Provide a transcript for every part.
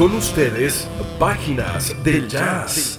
Con ustedes, Páginas del Jazz.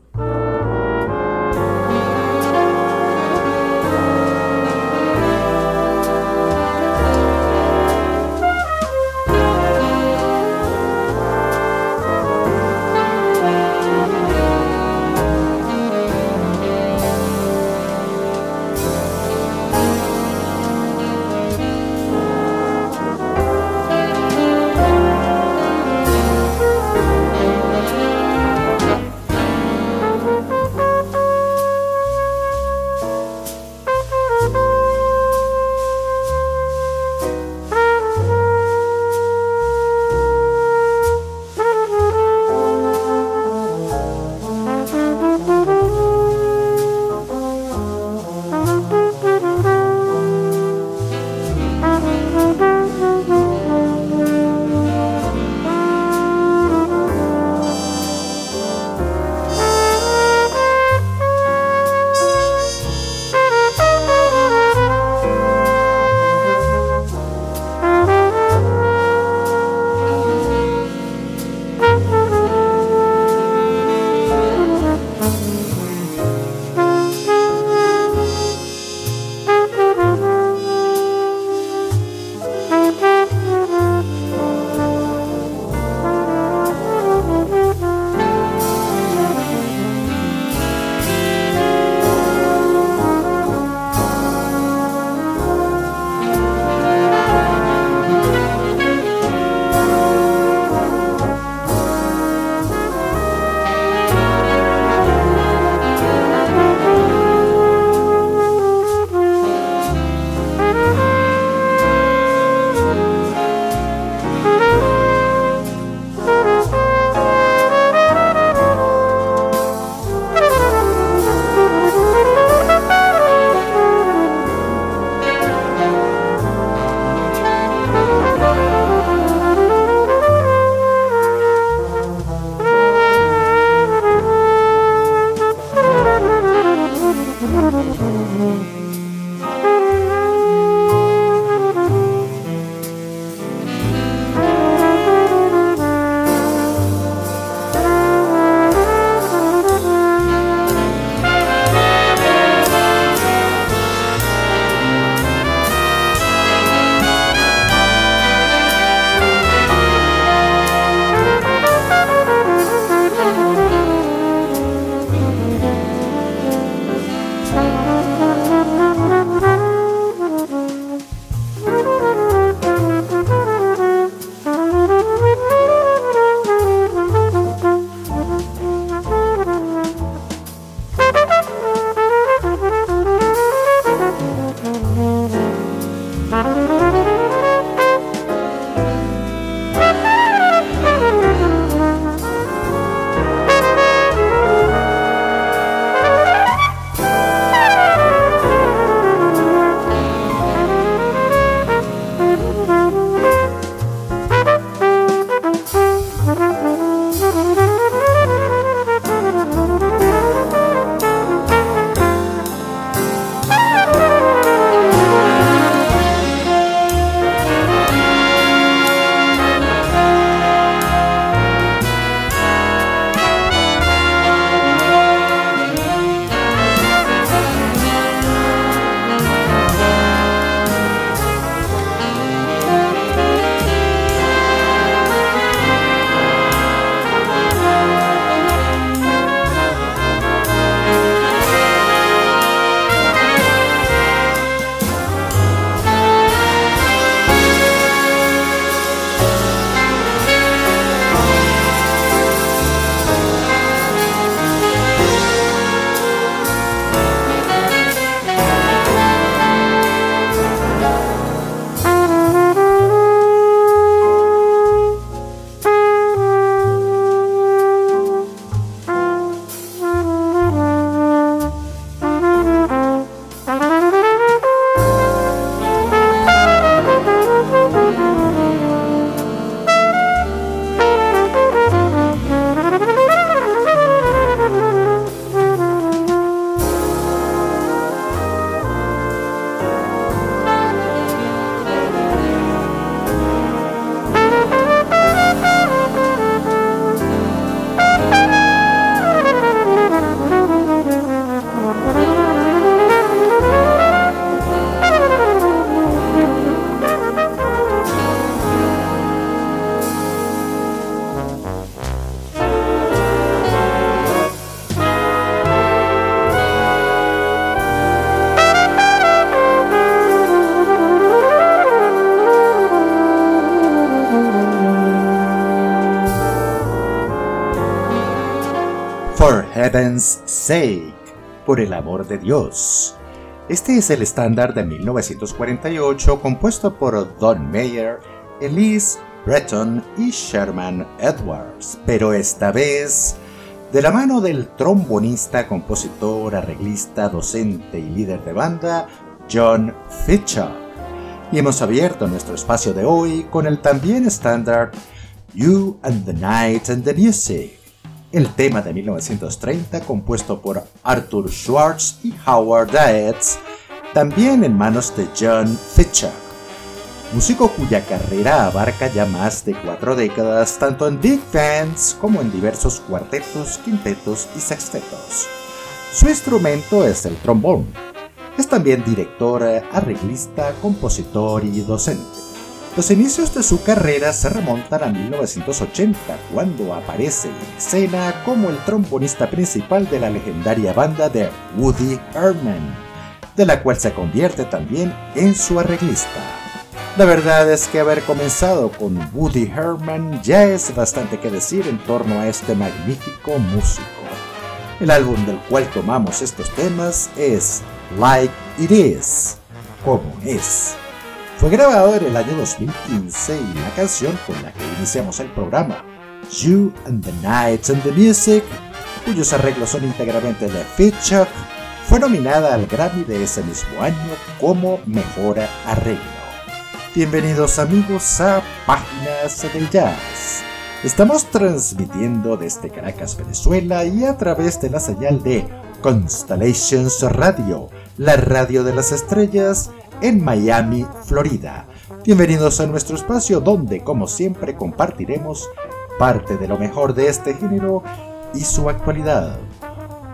Heaven's sake, por el amor de Dios. Este es el estándar de 1948 compuesto por Don Mayer, Elise Breton y Sherman Edwards, pero esta vez de la mano del trombonista, compositor, arreglista, docente y líder de banda, John Fitchak. Y hemos abierto nuestro espacio de hoy con el también estándar You and the Night and the Music, el tema de 1930 compuesto por Arthur Schwartz y Howard Dietz, también en manos de John Fitchak, músico cuya carrera abarca ya más de cuatro décadas tanto en big bands como en diversos cuartetos, quintetos y sextetos. Su instrumento es el trombón. Es también director, arreglista, compositor y docente. Los inicios de su carrera se remontan a 1980, cuando aparece en escena como el trombonista principal de la legendaria banda de Woody Herman, de la cual se convierte también en su arreglista. La verdad es que haber comenzado con Woody Herman ya es bastante que decir en torno a este magnífico músico. El álbum del cual tomamos estos temas es Like It Is, como es fue grabado en el año 2015 y la canción con la que iniciamos el programa, You and the Night and the Music, cuyos arreglos son íntegramente de Fitchuk, fue nominada al Grammy de ese mismo año como Mejor Arreglo. Bienvenidos amigos a Páginas del Jazz. Estamos transmitiendo desde Caracas, Venezuela y a través de la señal de Constellations Radio, la radio de las estrellas en Miami, Florida. Bienvenidos a nuestro espacio donde, como siempre, compartiremos parte de lo mejor de este género y su actualidad.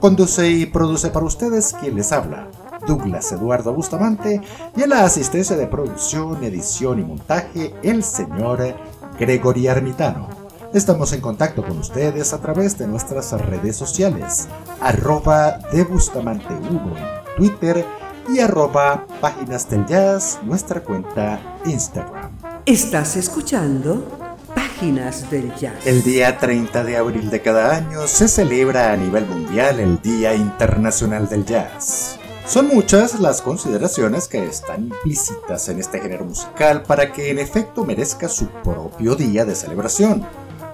Conduce y produce para ustedes quien les habla, Douglas Eduardo Bustamante, y en la asistencia de producción, edición y montaje, el señor Gregory Armitano. Estamos en contacto con ustedes a través de nuestras redes sociales, arroba de Bustamante 1 en Twitter y arroba Páginas del Jazz, nuestra cuenta Instagram. Estás escuchando Páginas del Jazz. El día 30 de abril de cada año se celebra a nivel mundial el Día Internacional del Jazz. Son muchas las consideraciones que están implícitas en este género musical para que en efecto merezca su propio día de celebración,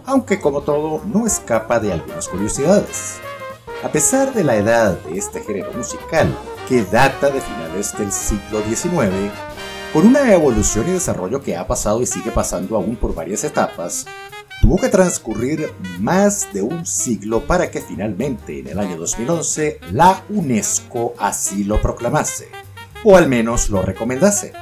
aunque como todo no escapa de algunas curiosidades. A pesar de la edad de este género musical, que data de finales del siglo XIX, por una evolución y desarrollo que ha pasado y sigue pasando aún por varias etapas, tuvo que transcurrir más de un siglo para que finalmente en el año 2011 la UNESCO así lo proclamase, o al menos lo recomendase.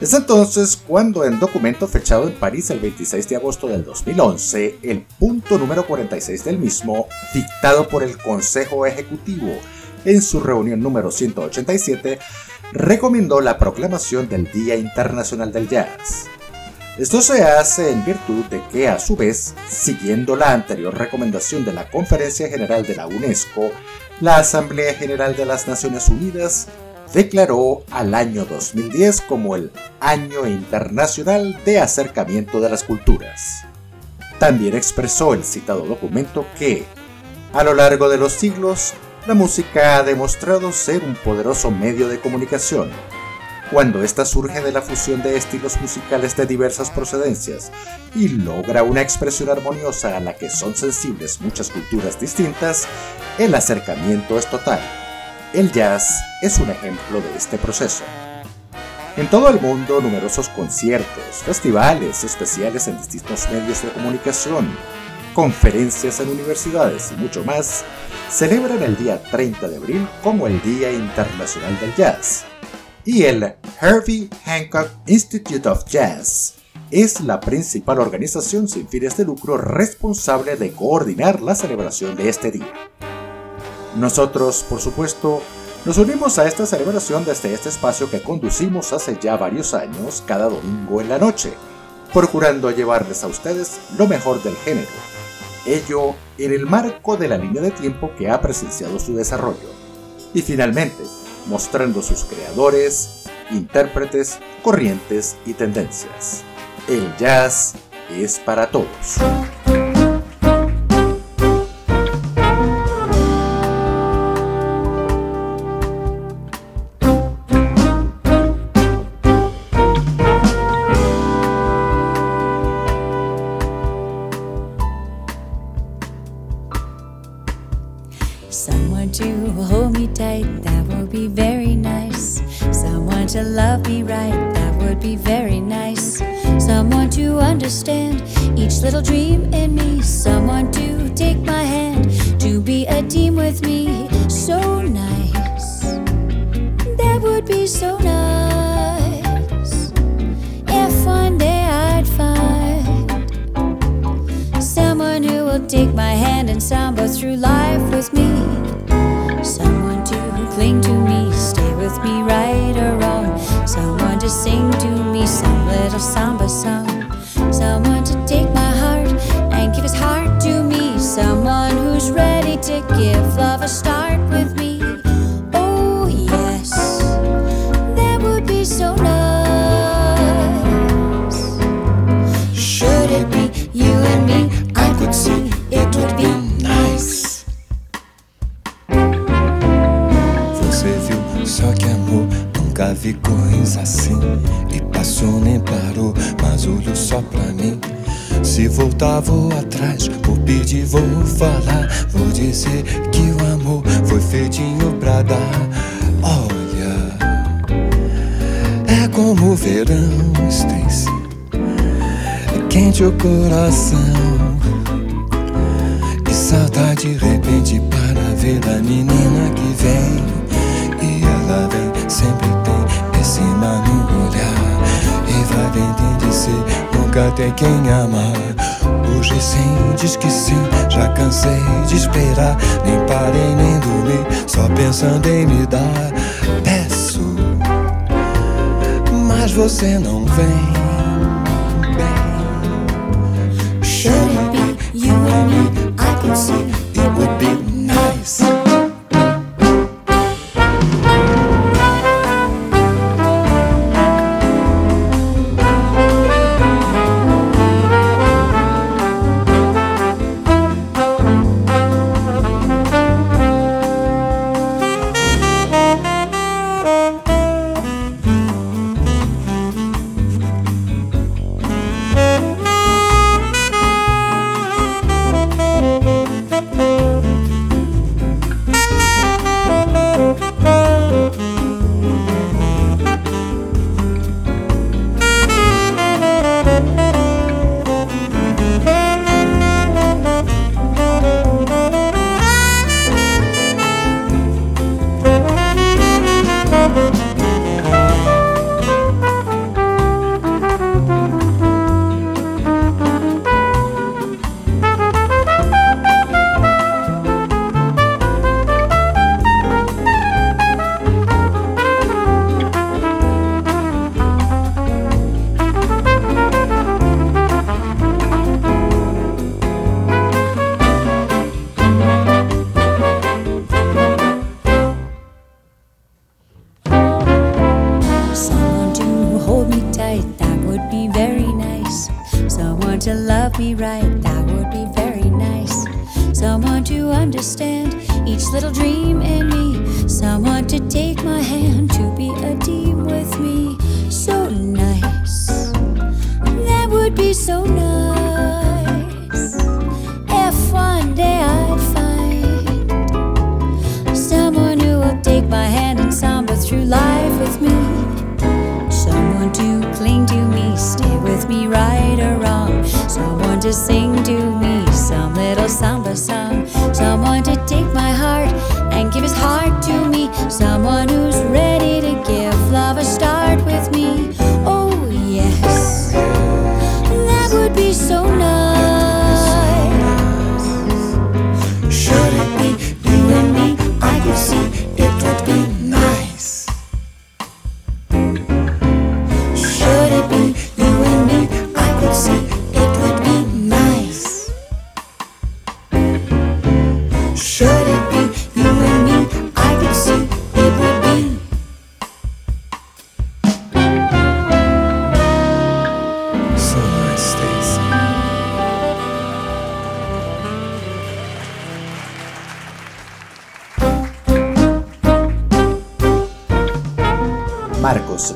Es entonces cuando en documento fechado en París el 26 de agosto del 2011, el punto número 46 del mismo, dictado por el Consejo Ejecutivo en su reunión número 187, recomendó la proclamación del Día Internacional del Jazz. Esto se hace en virtud de que, a su vez, siguiendo la anterior recomendación de la Conferencia General de la UNESCO, la Asamblea General de las Naciones Unidas declaró al año 2010 como el Año Internacional de Acercamiento de las Culturas. También expresó el citado documento que, a lo largo de los siglos, la música ha demostrado ser un poderoso medio de comunicación. Cuando ésta surge de la fusión de estilos musicales de diversas procedencias y logra una expresión armoniosa a la que son sensibles muchas culturas distintas, el acercamiento es total. El jazz es un ejemplo de este proceso. En todo el mundo, numerosos conciertos, festivales especiales en distintos medios de comunicación, conferencias en universidades y mucho más, celebran el día 30 de abril como el Día Internacional del Jazz. Y el Herbie Hancock Institute of Jazz es la principal organización sin fines de lucro responsable de coordinar la celebración de este día. Nosotros, por supuesto, nos unimos a esta celebración desde este espacio que conducimos hace ya varios años cada domingo en la noche, procurando llevarles a ustedes lo mejor del género ello en el marco de la línea de tiempo que ha presenciado su desarrollo, y finalmente mostrando sus creadores, intérpretes, corrientes y tendencias. El jazz es para todos. Me right or wrong. Someone to sing to me some little samba. coisa assim. E passou nem parou, mas olhou só pra mim. Se voltar, vou atrás, vou pedir, vou falar. Vou dizer que o amor foi feitinho pra dar. Olha, é como o verão, estresse É quente o coração. E salta de repente para ver a menina que vem. E ela vem sempre raiva vem tem de ser, nunca tem quem amar. Hoje sim, diz que sim, já cansei de esperar. Nem parei nem dormi, só pensando em me dar. Peço, mas você não vem. Bem. Should be you and me? I can see.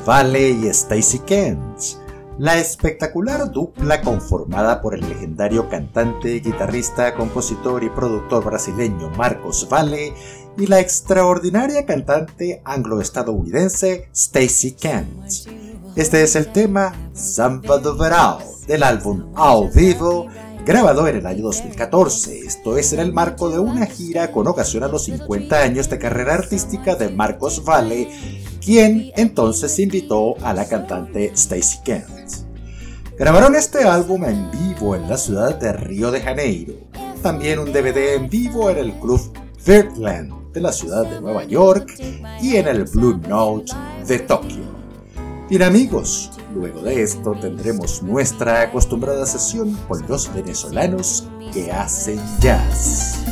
Vale y Stacy Kent. La espectacular dupla conformada por el legendario cantante, guitarrista, compositor y productor brasileño Marcos Vale y la extraordinaria cantante anglo-estadounidense Stacy Kent. Este es el tema Samba do Verão del álbum Ao Vivo, grabado en el año 2014. Esto es en el marco de una gira con ocasión a los 50 años de carrera artística de Marcos Vale quien entonces invitó a la cantante Stacey Kent. Grabaron este álbum en vivo en la ciudad de Río de Janeiro, también un DVD en vivo en el club Birdland de la ciudad de Nueva York y en el Blue Note de Tokio. Bien amigos, luego de esto tendremos nuestra acostumbrada sesión con los venezolanos que hacen jazz.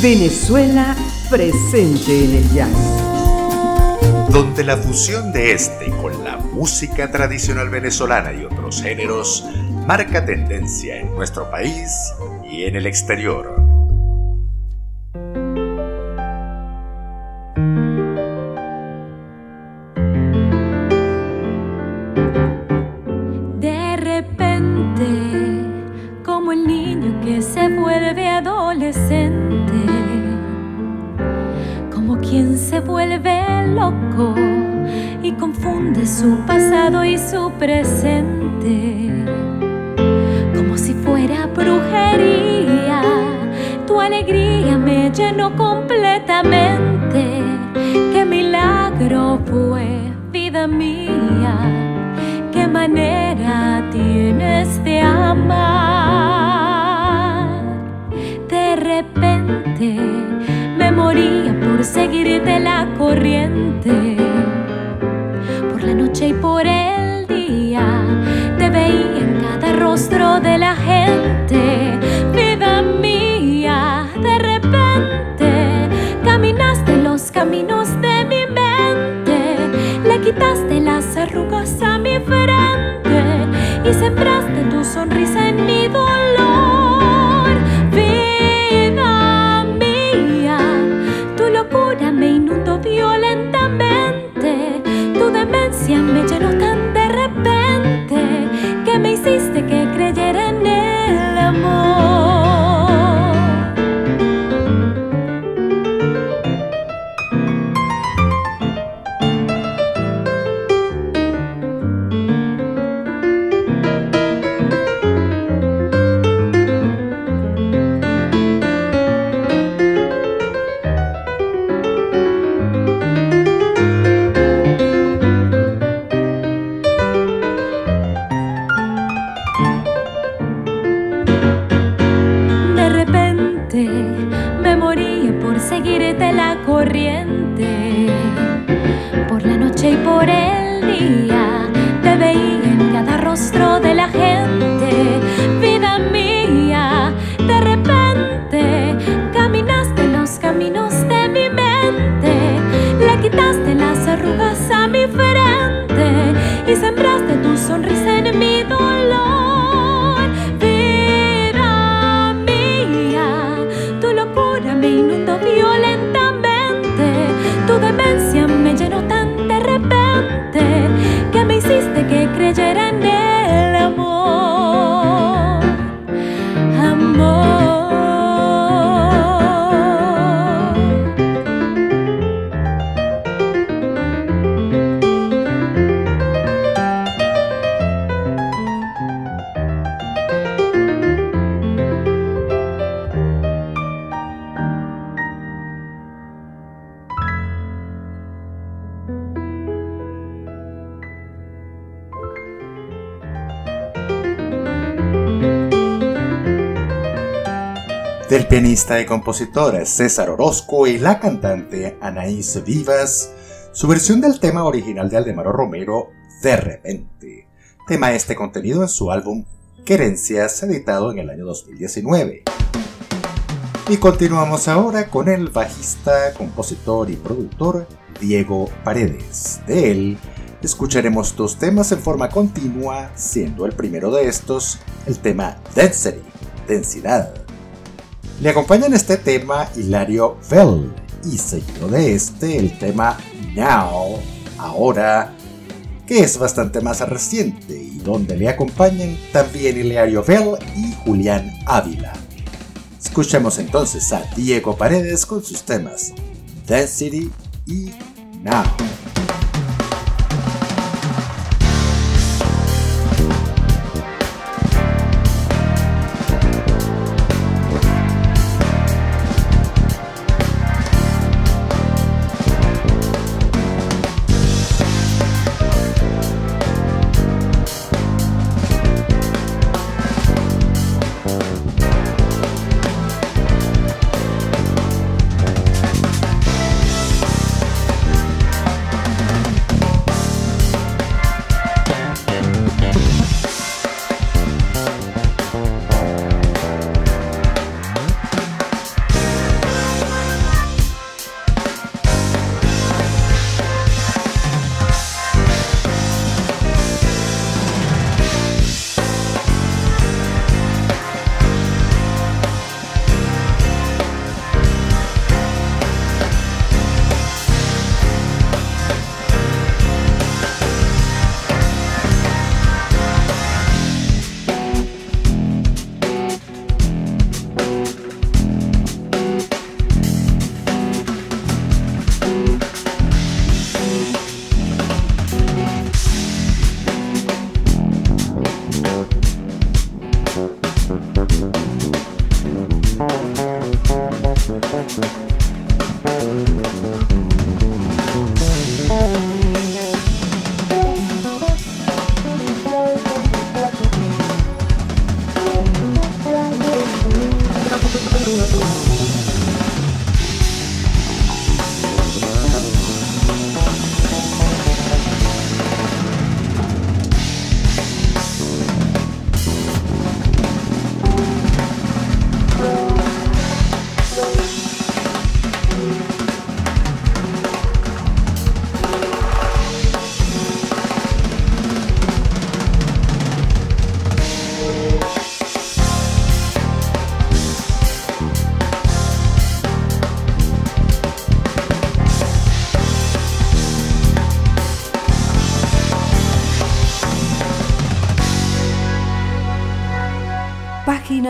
Venezuela presente en el jazz. Donde la fusión de este con la música tradicional venezolana y otros géneros marca tendencia en nuestro país y en el exterior. Del pianista y compositor César Orozco y la cantante Anaís Vivas, su versión del tema original de Aldemaro Romero, De repente, tema este contenido en su álbum Querencias, editado en el año 2019. Y continuamos ahora con el bajista, compositor y productor Diego Paredes. De él escucharemos dos temas en forma continua, siendo el primero de estos el tema Density, densidad le acompañan este tema Hilario Bell y seguido de este el tema Now, ahora, que es bastante más reciente y donde le acompañan también Hilario Bell y Julián Ávila. Escuchemos entonces a Diego Paredes con sus temas Density y Now.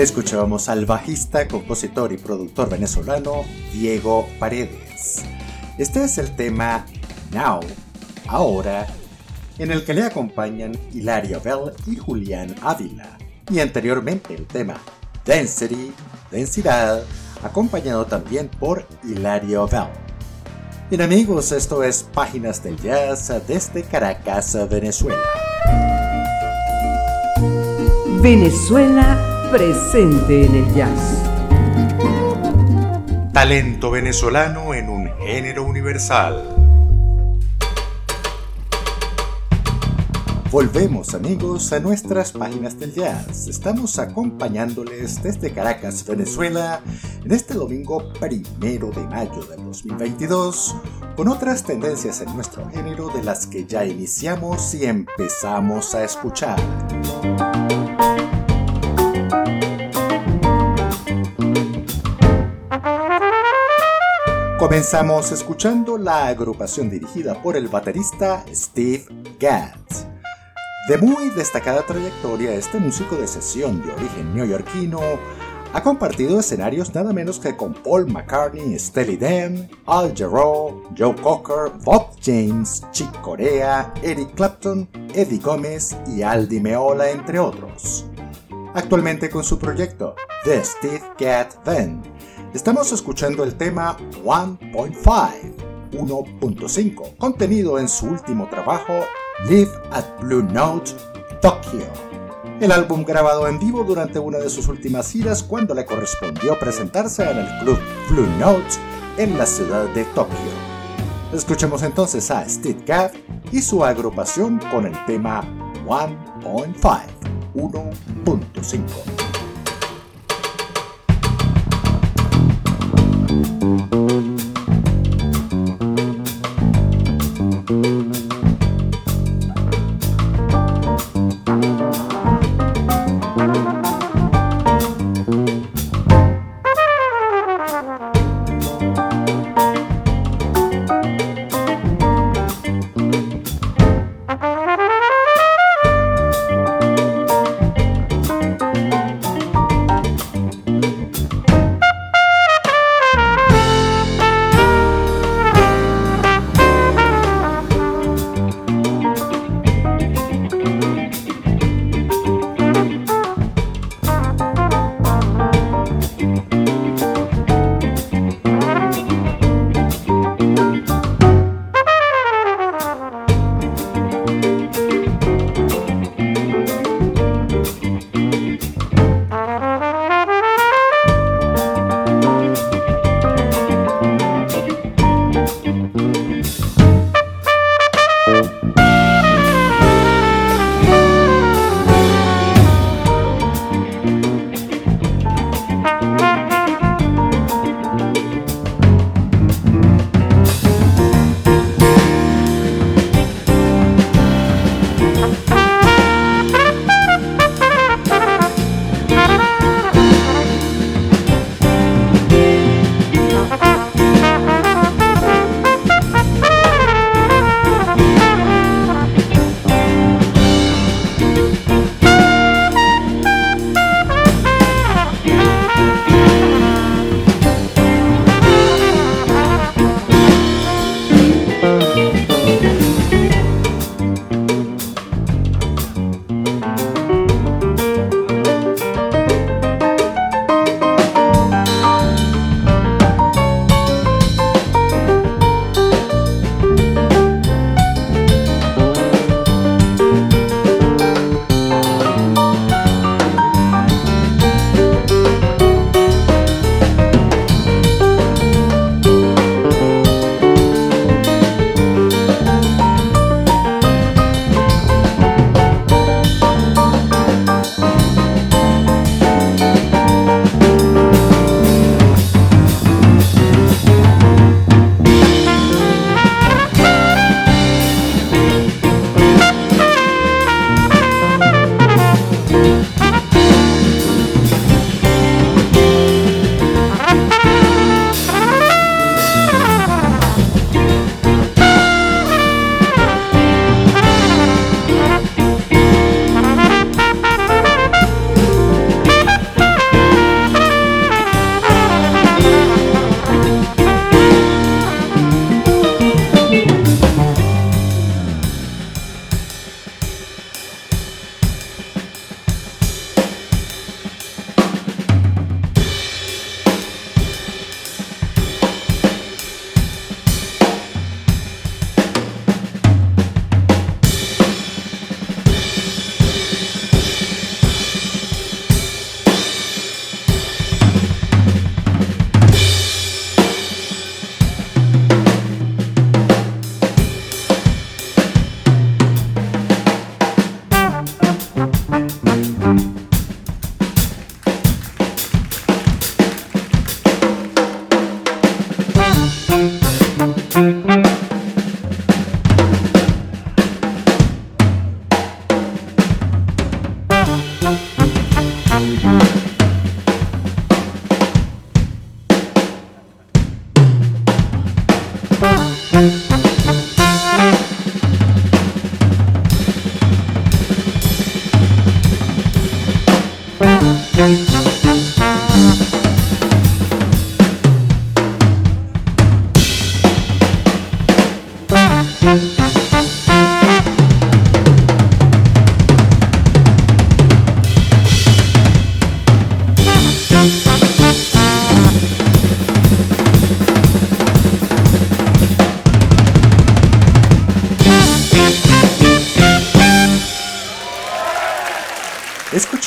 Escuchábamos al bajista, compositor y productor venezolano Diego Paredes. Este es el tema Now, ahora, en el que le acompañan Hilario Bell y Julián Ávila. Y anteriormente el tema Density, densidad, acompañado también por Hilario Bell. Bien amigos, esto es Páginas del Jazz desde Caracas, Venezuela. Venezuela presente en el jazz. Talento venezolano en un género universal. Volvemos amigos a nuestras páginas del jazz. Estamos acompañándoles desde Caracas, Venezuela, en este domingo primero de mayo del 2022, con otras tendencias en nuestro género de las que ya iniciamos y empezamos a escuchar. Comenzamos escuchando la agrupación dirigida por el baterista Steve Gadd de muy destacada trayectoria, este músico de sesión de origen neoyorquino ha compartido escenarios nada menos que con Paul McCartney, Steely Dan, Al Jarreau, Joe Cocker, Bob James, Chick Corea, Eric Clapton, Eddie Gómez y Aldi Meola, entre otros. Actualmente con su proyecto The Steve Gadd Band, estamos escuchando el tema 1.5, 1.5, contenido en su último trabajo Live at Blue Note, Tokyo. El álbum grabado en vivo durante una de sus últimas giras cuando le correspondió presentarse en el club Blue Note en la ciudad de Tokio. Escuchemos entonces a Steve Gadd y su agrupación con el tema 1.5, 1.5.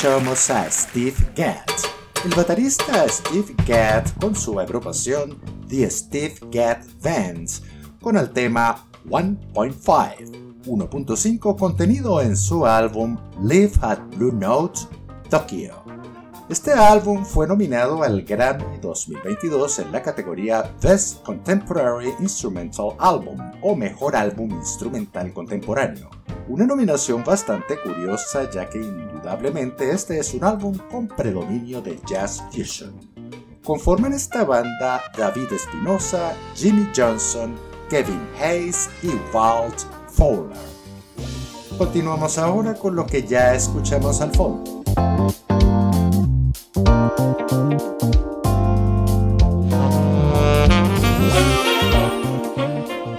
a Steve Gadd, el baterista Steve Gadd con su agrupación The Steve Gadd Bands, con el tema 1.5, 1.5 contenido en su álbum Live at Blue Note, Tokyo. Este álbum fue nominado al Grammy 2022 en la categoría Best Contemporary Instrumental Album o Mejor Álbum Instrumental Contemporáneo. Una nominación bastante curiosa ya que indudablemente este es un álbum con predominio de jazz fusion. Conforman esta banda David Espinosa, Jimmy Johnson, Kevin Hayes y Walt Fowler. Continuamos ahora con lo que ya escuchamos al fondo.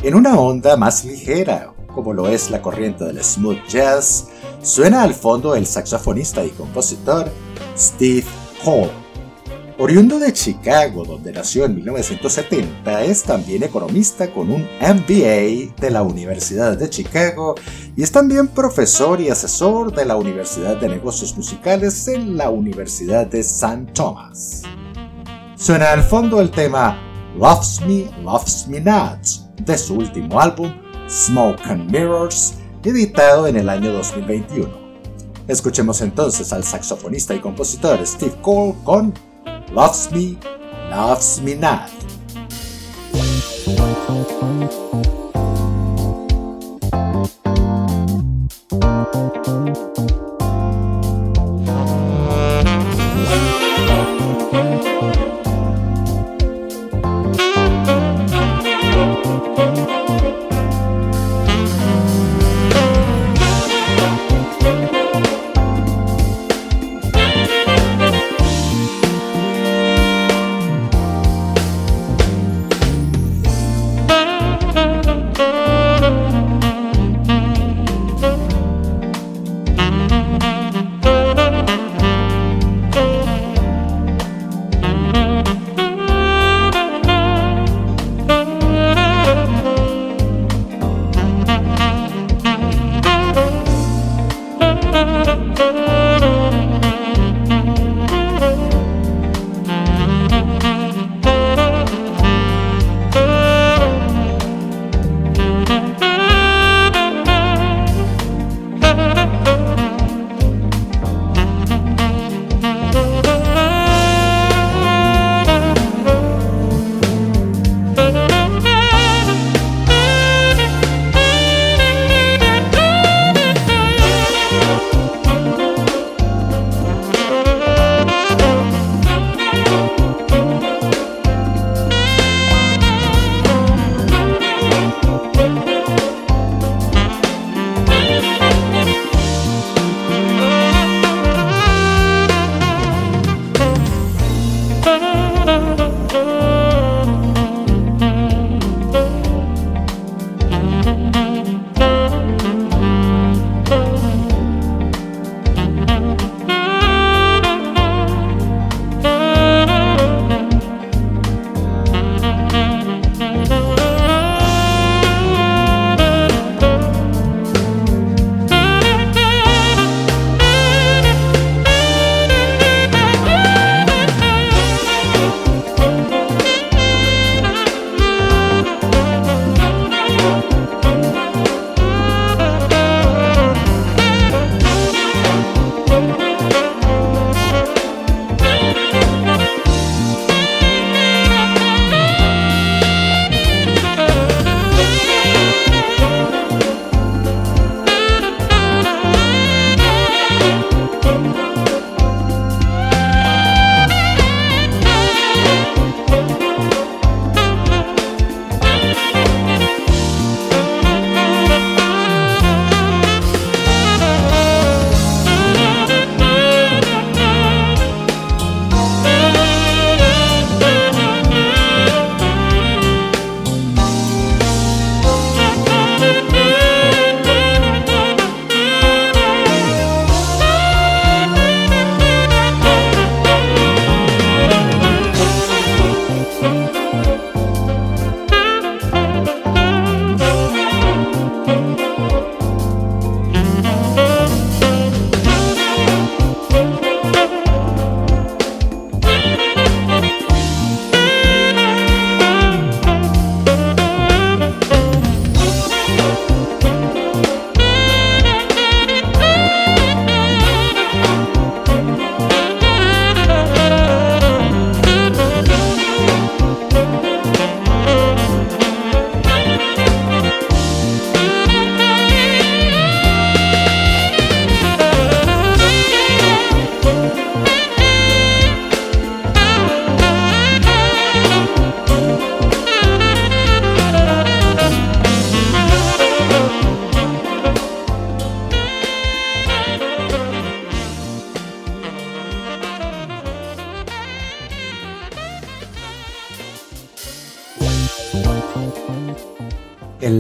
En una onda más ligera, como lo es la corriente del smooth jazz, suena al fondo el saxofonista y compositor Steve Hall. Oriundo de Chicago, donde nació en 1970, es también economista con un MBA de la Universidad de Chicago y es también profesor y asesor de la Universidad de Negocios Musicales en la Universidad de St. Thomas. Suena al fondo el tema Loves Me, Loves Me Not de su último álbum Smoke and Mirrors, editado en el año 2021. Escuchemos entonces al saxofonista y compositor Steve Cole con Loves Me, Loves Me Not.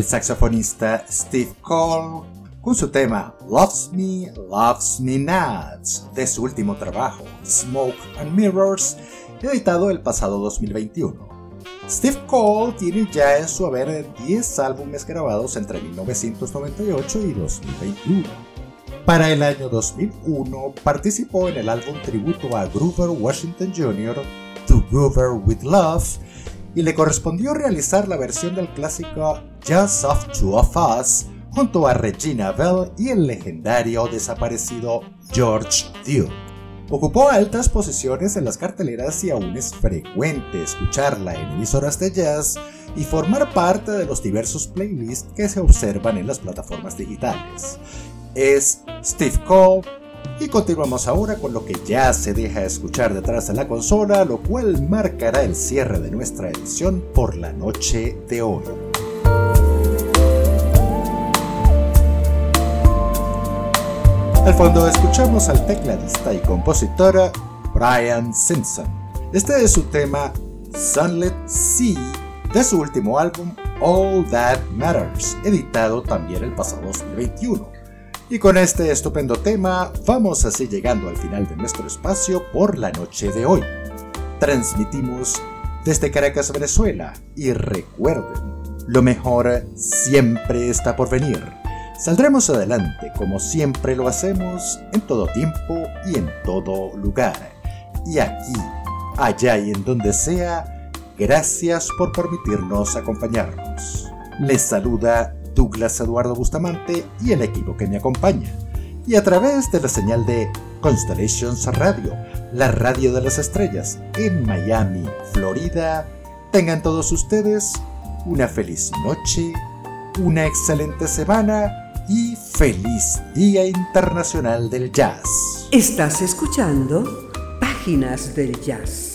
Saxofonista Steve Cole con su tema Loves Me, Loves Me Not de su último trabajo, Smoke and Mirrors, editado el pasado 2021. Steve Cole tiene ya en su haber 10 álbumes grabados entre 1998 y 2021. Para el año 2001 participó en el álbum tributo a Grover Washington Jr., To Grover With Love, y le correspondió realizar la versión del clásico Just of Two of Us junto a Regina Bell y el legendario desaparecido George Duke. Ocupó altas posiciones en las carteleras y aún es frecuente escucharla en emisoras de jazz y formar parte de los diversos playlists que se observan en las plataformas digitales. Es Steve Cole y continuamos ahora con lo que ya se deja escuchar detrás de la consola, lo cual marcará el cierre de nuestra edición por la noche de hoy. Al fondo escuchamos al tecladista y compositor Brian Simpson. Este es su tema Sunlit Sea de su último álbum All That Matters, editado también el pasado 2021. Y con este estupendo tema vamos así llegando al final de nuestro espacio por la noche de hoy. Transmitimos desde Caracas, Venezuela y recuerden, lo mejor siempre está por venir. Saldremos adelante como siempre lo hacemos en todo tiempo y en todo lugar. Y aquí, allá y en donde sea, gracias por permitirnos acompañarnos. Les saluda Douglas Eduardo Bustamante y el equipo que me acompaña. Y a través de la señal de Constellations Radio, la radio de las estrellas en Miami, Florida, tengan todos ustedes una feliz noche, una excelente semana y feliz Día Internacional del Jazz. Estás escuchando Páginas del Jazz.